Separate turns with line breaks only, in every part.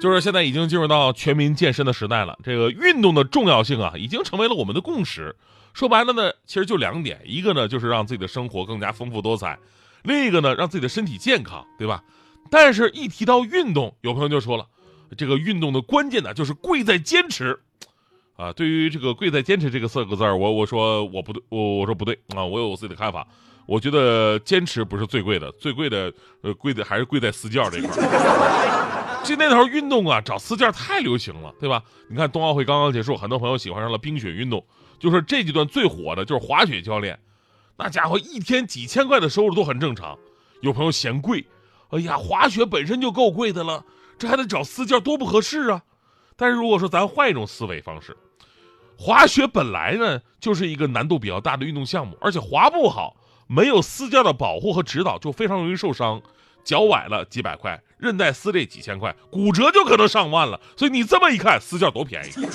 就是现在已经进入到全民健身的时代了，这个运动的重要性啊，已经成为了我们的共识。说白了呢，其实就两点，一个呢就是让自己的生活更加丰富多彩，另一个呢让自己的身体健康，对吧？但是，一提到运动，有朋友就说了，这个运动的关键呢就是贵在坚持啊。对于这个贵在坚持这个四个字儿，我我说我不对，我我说不对啊，我有我自己的看法。我觉得坚持不是最贵的，最贵的呃贵的还是贵在私教这块儿。这那头运动啊，找私教太流行了，对吧？你看冬奥会刚刚结束，很多朋友喜欢上了冰雪运动。就是这阶段最火的就是滑雪教练，那家伙一天几千块的收入都很正常。有朋友嫌贵，哎呀，滑雪本身就够贵的了，这还得找私教，多不合适啊！但是如果说咱换一种思维方式，滑雪本来呢就是一个难度比较大的运动项目，而且滑不好，没有私教的保护和指导，就非常容易受伤。脚崴了几百块，韧带撕裂几千块，骨折就可能上万了。所以你这么一看，私教多便宜。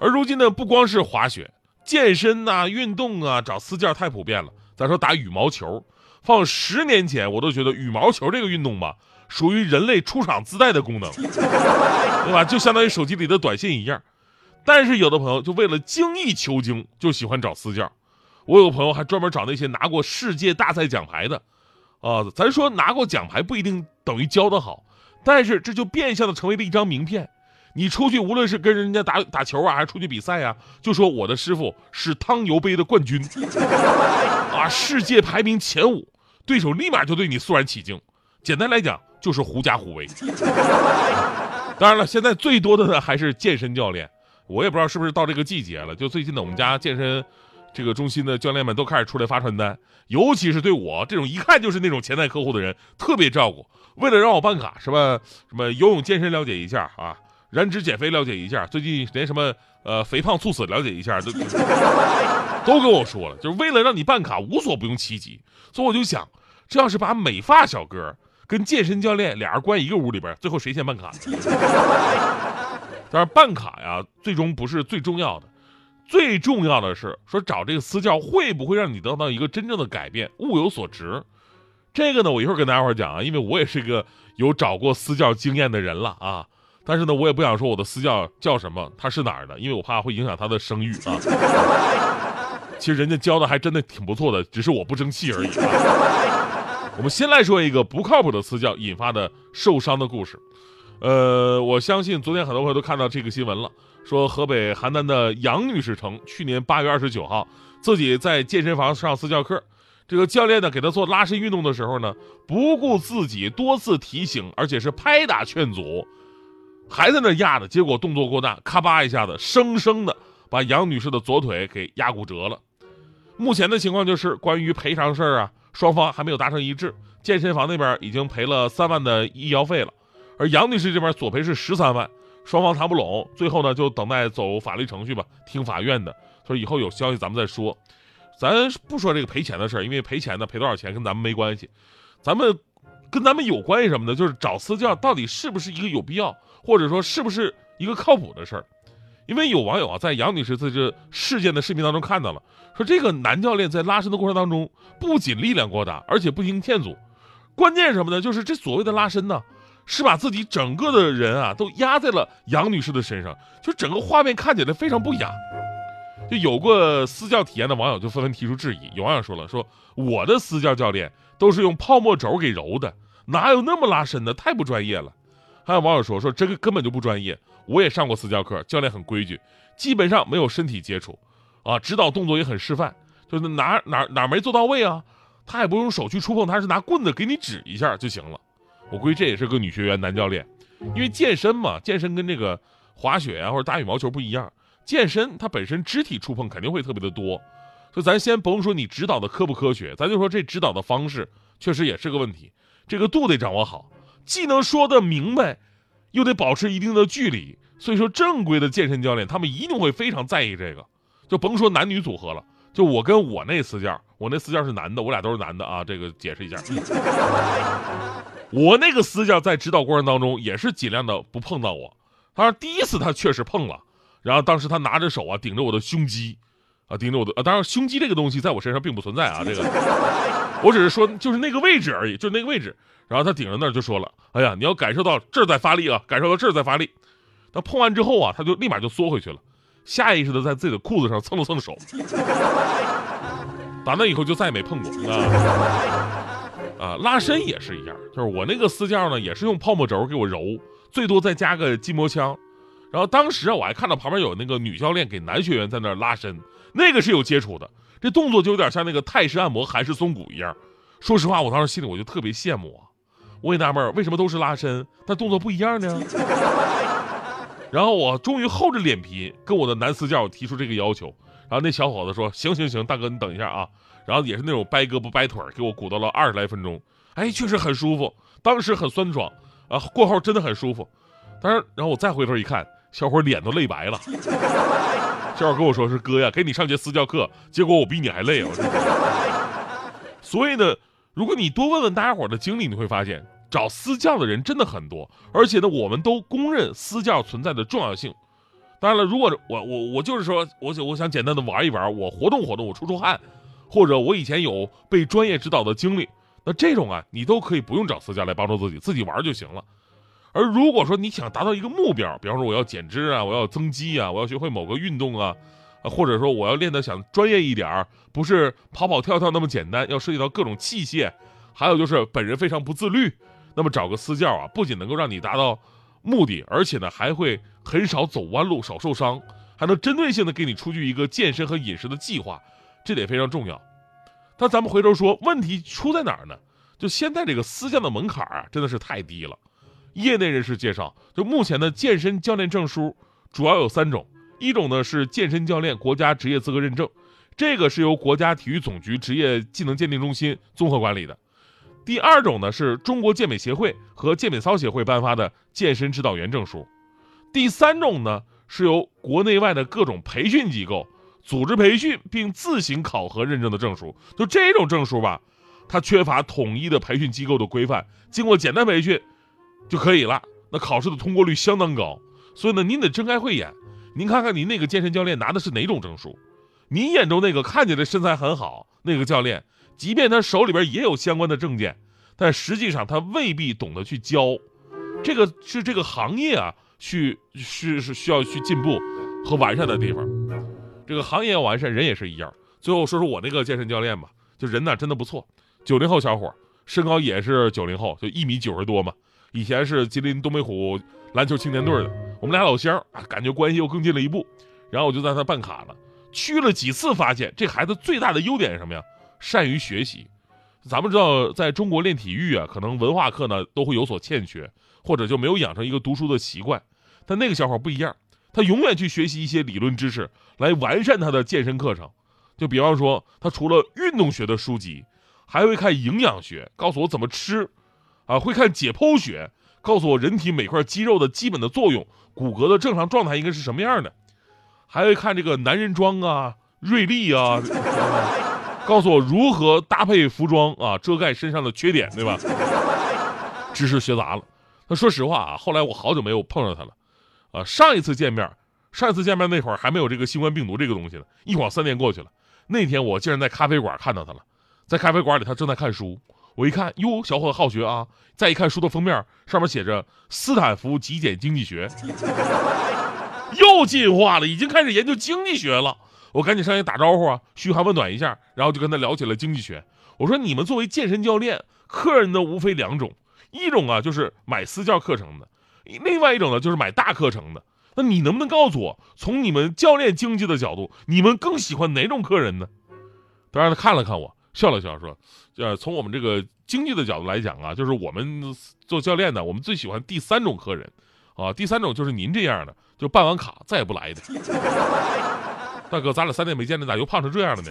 而如今呢，不光是滑雪、健身呐、运动啊，找私教太普遍了。再说打羽毛球，放十年前我都觉得羽毛球这个运动吧，属于人类出厂自带的功能，对吧？就相当于手机里的短信一样。但是有的朋友就为了精益求精，就喜欢找私教。我有个朋友还专门找那些拿过世界大赛奖牌的。啊，咱说拿过奖牌不一定等于教的好，但是这就变相的成为了一张名片。你出去无论是跟人家打打球啊，还是出去比赛啊，就说我的师傅是汤尤杯的冠军，啊，世界排名前五，对手立马就对你肃然起敬。简单来讲就是狐假虎威。当然了，现在最多的呢还是健身教练，我也不知道是不是到这个季节了，就最近呢我们家健身。这个中心的教练们都开始出来发传单，尤其是对我这种一看就是那种潜在客户的人特别照顾。为了让我办卡，什么什么游泳健身了解一下啊，燃脂减肥了解一下，最近连什么呃肥胖猝死了解一下都 都跟我说了，就是为了让你办卡无所不用其极。所以我就想，这要是把美发小哥跟健身教练俩人关一个屋里边，最后谁先办卡？但是办卡呀，最终不是最重要的。最重要的是说找这个私教会不会让你得到一个真正的改变，物有所值。这个呢，我一会儿跟大家伙讲啊，因为我也是一个有找过私教经验的人了啊。但是呢，我也不想说我的私教叫什么，他是哪儿的，因为我怕会影响他的声誉啊。其实人家教的还真的挺不错的，只是我不争气而已。我们先来说一个不靠谱的私教引发的受伤的故事。呃，我相信昨天很多朋友都看到这个新闻了。说河北邯郸的杨女士称，去年八月二十九号，自己在健身房上私教课，这个教练呢给她做拉伸运动的时候呢，不顾自己多次提醒，而且是拍打劝阻，还在那压着，结果动作过大，咔吧一下子，生生的把杨女士的左腿给压骨折了。目前的情况就是关于赔偿事儿啊，双方还没有达成一致，健身房那边已经赔了三万的医药费了，而杨女士这边索赔是十三万。双方谈不拢，最后呢就等待走法律程序吧，听法院的。说以后有消息咱们再说，咱不说这个赔钱的事儿，因为赔钱呢赔多少钱跟咱们没关系，咱们跟咱们有关系什么呢？就是找私教到底是不是一个有必要，或者说是不是一个靠谱的事儿？因为有网友啊在杨女士在这事件的视频当中看到了，说这个男教练在拉伸的过程当中不仅力量过大，而且不听劝阻，关键什么呢？就是这所谓的拉伸呢。是把自己整个的人啊都压在了杨女士的身上，就整个画面看起来非常不雅。就有过私教体验的网友就纷纷提出质疑，有网友说了，说我的私教教练都是用泡沫轴给揉的，哪有那么拉伸的，太不专业了。还有网友说，说这个根本就不专业，我也上过私教课，教练很规矩，基本上没有身体接触，啊，指导动作也很示范，就是哪哪哪没做到位啊，他也不用手去触碰，他是拿棍子给你指一下就行了。我估计这也是个女学员男教练，因为健身嘛，健身跟这个滑雪啊或者打羽毛球不一样，健身它本身肢体触碰肯定会特别的多，所以咱先甭说你指导的科不科学，咱就说这指导的方式确实也是个问题，这个度得掌握好，既能说得明白，又得保持一定的距离，所以说正规的健身教练他们一定会非常在意这个，就甭说男女组合了，就我跟我那私教，我那私教是男的，我俩都是男的啊，这个解释一下。我那个私教在指导过程当中也是尽量的不碰到我。他说第一次他确实碰了，然后当时他拿着手啊顶着我的胸肌，啊顶着我的啊，当然胸肌这个东西在我身上并不存在啊，这个我只是说就是那个位置而已，就是那个位置。然后他顶着那儿就说了：“哎呀，你要感受到这儿在发力啊，感受到这儿在发力。”他碰完之后啊，他就立马就缩回去了，下意识的在自己的裤子上蹭了蹭手。打那以后就再也没碰过啊。啊，拉伸也是一样，就是我那个私教呢，也是用泡沫轴给我揉，最多再加个筋膜枪。然后当时啊，我还看到旁边有那个女教练给男学员在那儿拉伸，那个是有接触的，这动作就有点像那个泰式按摩、韩式松骨一样。说实话，我当时心里我就特别羡慕啊。我也纳闷为什么都是拉伸，但动作不一样呢？然后我终于厚着脸皮跟我的男私教提出这个要求，然后那小伙子说：“行行行，大哥你等一下啊。”然后也是那种掰胳膊掰腿给我鼓捣了二十来分钟，哎，确实很舒服，当时很酸爽啊，过后真的很舒服。但是，然后我再回头一看，小伙脸都累白了。小伙跟我说：“是哥呀，给你上节私教课，结果我比你还累啊。”所以呢，如果你多问问大家伙的经历，你会发现。找私教的人真的很多，而且呢，我们都公认私教存在的重要性。当然了，如果我我我就是说，我我想简单的玩一玩，我活动活动，我出出汗，或者我以前有被专业指导的经历，那这种啊，你都可以不用找私教来帮助自己，自己玩就行了。而如果说你想达到一个目标，比方说我要减脂啊，我要增肌啊，我要学会某个运动啊，或者说我要练得想专业一点，不是跑跑跳跳那么简单，要涉及到各种器械，还有就是本人非常不自律。那么找个私教啊，不仅能够让你达到目的，而且呢还会很少走弯路，少受伤，还能针对性的给你出具一个健身和饮食的计划，这点非常重要。但咱们回头说，问题出在哪儿呢？就现在这个私教的门槛啊，真的是太低了。业内人士介绍，就目前的健身教练证书主要有三种，一种呢是健身教练国家职业资格认证，这个是由国家体育总局职业技能鉴定中心综合管理的。第二种呢是中国健美协会和健美操协会颁发的健身指导员证书，第三种呢是由国内外的各种培训机构组织培训并自行考核认证的证书。就这种证书吧，它缺乏统一的培训机构的规范，经过简单培训就可以了。那考试的通过率相当高，所以呢，您得睁开慧眼，您看看您那个健身教练拿的是哪种证书？您眼中那个看起来身材很好那个教练。即便他手里边也有相关的证件，但实际上他未必懂得去教，这个是这个行业啊，去是是需要去进步和完善的地方。这个行业要完善，人也是一样。最后说说我那个健身教练吧，就人呢真的不错，九零后小伙，身高也是九零后，就一米九十多嘛。以前是吉林东北虎篮球青年队的，我们俩老乡，感觉关系又更近了一步。然后我就在他办卡了，去了几次，发现这孩子最大的优点是什么呀？善于学习，咱们知道，在中国练体育啊，可能文化课呢都会有所欠缺，或者就没有养成一个读书的习惯。但那个小伙不一样，他永远去学习一些理论知识，来完善他的健身课程。就比方说，他除了运动学的书籍，还会看营养学，告诉我怎么吃，啊，会看解剖学，告诉我人体每块肌肉的基本的作用，骨骼的正常状态应该是什么样的，还会看这个男人装啊，瑞丽啊。告诉我如何搭配服装啊，遮盖身上的缺点，对吧？知识学杂了。那说实话啊，后来我好久没有碰上他了，啊，上一次见面，上一次见面那会儿还没有这个新冠病毒这个东西呢。一晃三年过去了，那天我竟然在咖啡馆看到他了，在咖啡馆里他正在看书。我一看，哟，小伙子好学啊！再一看书的封面，上面写着“斯坦福极简经济学”，又进化了，已经开始研究经济学了。我赶紧上去打招呼啊，嘘寒问暖一下，然后就跟他聊起了经济学。我说：“你们作为健身教练，客人呢无非两种，一种啊就是买私教课程的，另外一种呢就是买大课程的。那你能不能告诉我，从你们教练经济的角度，你们更喜欢哪种客人呢？”当然，他看了看我，笑了笑说：“呃，从我们这个经济的角度来讲啊，就是我们做教练的，我们最喜欢第三种客人，啊，第三种就是您这样的，就办完卡再也不来的。”大哥，咱俩三年没见，你咋又胖成这样了呢？